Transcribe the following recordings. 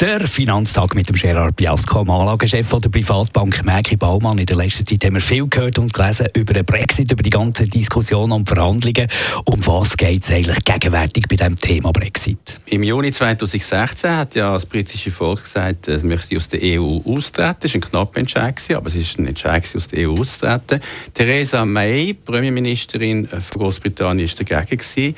der Finanztag mit dem Gerard Biasco, dem Anlagechef der Privatbank Merki Baumann. In der letzten Zeit haben wir viel gehört und gelesen über den Brexit, über die ganze Diskussion und Verhandlungen. Um was geht es eigentlich gegenwärtig bei dem Thema Brexit? Im Juni 2016 hat ja das britische Volk gesagt, es möchte aus der EU austreten. Das war ein knapper Entscheid, aber es ist ein Entscheid, aus der EU auszutreten. Theresa May, Premierministerin von Großbritannien, war dagegen.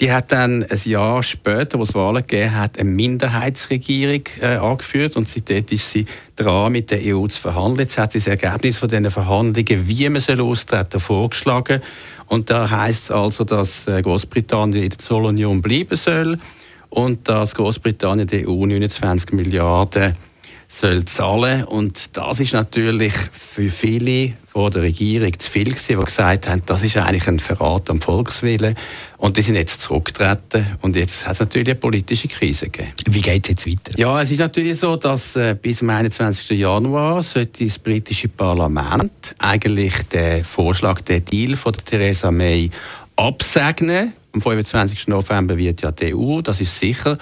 Die hat dann ein Jahr später, wo es Wahlen gegeben hat, eine Minderheitsregierung äh, angeführt und seitdem ist sie dran, mit der EU zu verhandeln. Jetzt hat sie das Ergebnis von diesen Verhandlungen, wie man soll austreten, vorgeschlagen. Und da heißt es also, dass äh, Großbritannien in der Zollunion bleiben soll und dass Großbritannien der EU 29 Milliarden soll zahlen und das ist natürlich für viele von der Regierung zu viel gewesen, die gesagt haben, das ist eigentlich ein Verrat am Volkswillen und die sind jetzt zurückgetreten und jetzt hat es natürlich eine politische Krise gegeben. Wie geht es jetzt weiter? Ja, es ist natürlich so, dass äh, bis zum 21. Januar sollte das britische Parlament eigentlich den Vorschlag, den Deal von der Theresa May absegnen am 25. November wird ja die EU, das ist sicher,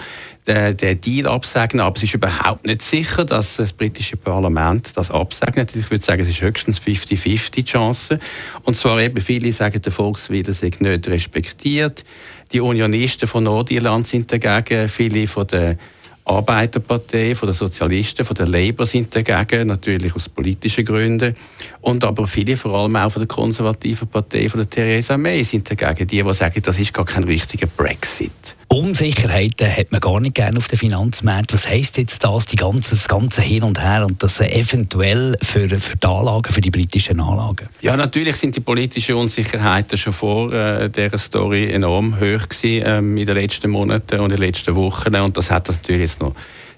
der, der Deal absegnen. Aber es ist überhaupt nicht sicher, dass das britische Parlament das absegnet. Ich würde sagen, es ist höchstens 50-50 Chance. Und zwar eben viele sagen, der Volkswille sei nicht respektiert. Die Unionisten von Nordirland sind dagegen. Viele von den Arbeiterpartei, von den Sozialisten, von den Labour sind dagegen, natürlich aus politischen Gründen. Und aber viele, vor allem auch von der konservativen Partei, von der Theresa May, sind dagegen. Die, die sagen, das ist gar kein richtiger Brexit. Unsicherheiten hat man gar nicht gerne auf den Finanzmärkten. Was heisst jetzt das, die ganze, das ganze Hin und Her und das eventuell für, für die Anlagen, für die britischen Anlagen? Ja, natürlich sind die politischen Unsicherheiten schon vor äh, dieser Story enorm hoch gewesen, ähm, in den letzten Monaten und in den letzten Wochen und das hat das natürlich jetzt noch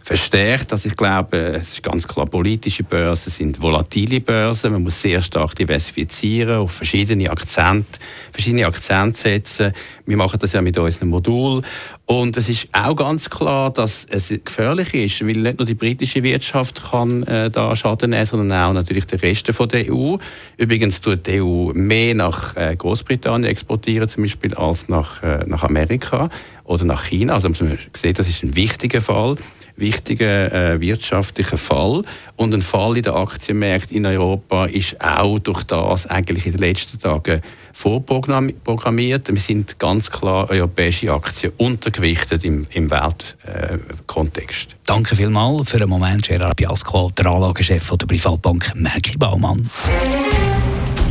verstärkt. Also ich glaube, es ist ganz klar, politische Börsen sind volatile Börsen. Man muss sehr stark diversifizieren, auf verschiedene Akzente, verschiedene Akzente setzen. Wir machen das ja mit unserem Modul. Und es ist auch ganz klar, dass es gefährlich ist, weil nicht nur die britische Wirtschaft kann äh, da Schaden nehmen, sondern auch natürlich der Rest von der EU. Übrigens tut die EU mehr nach äh, Großbritannien exportieren, zum Beispiel, als nach, äh, nach Amerika oder nach China. Also man sieht, das ist ein wichtiger Fall wichtiger äh, wirtschaftlicher Fall. Und ein Fall in den Aktienmärkten in Europa ist auch durch das eigentlich in den letzten Tagen vorprogrammiert. Wir sind ganz klar europäische Aktien untergewichtet im, im Weltkontext. Äh, Danke vielmals für den Moment, Gerard Biasco, der Anlagechef der Privatbank Merki Baumann.